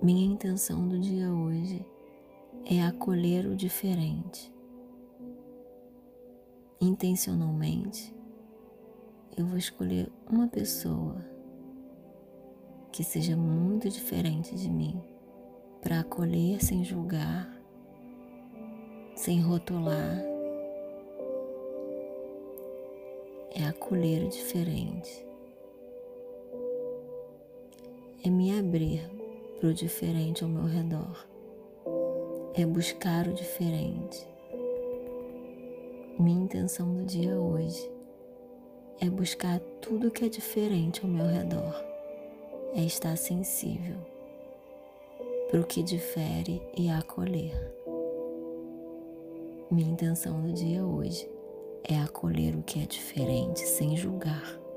Minha intenção do dia hoje é acolher o diferente. Intencionalmente, eu vou escolher uma pessoa que seja muito diferente de mim para acolher sem julgar, sem rotular. É acolher o diferente. É me abrir para o diferente ao meu redor. É buscar o diferente. Minha intenção do dia hoje é buscar tudo que é diferente ao meu redor. É estar sensível para o que difere e acolher. Minha intenção do dia hoje é acolher o que é diferente sem julgar.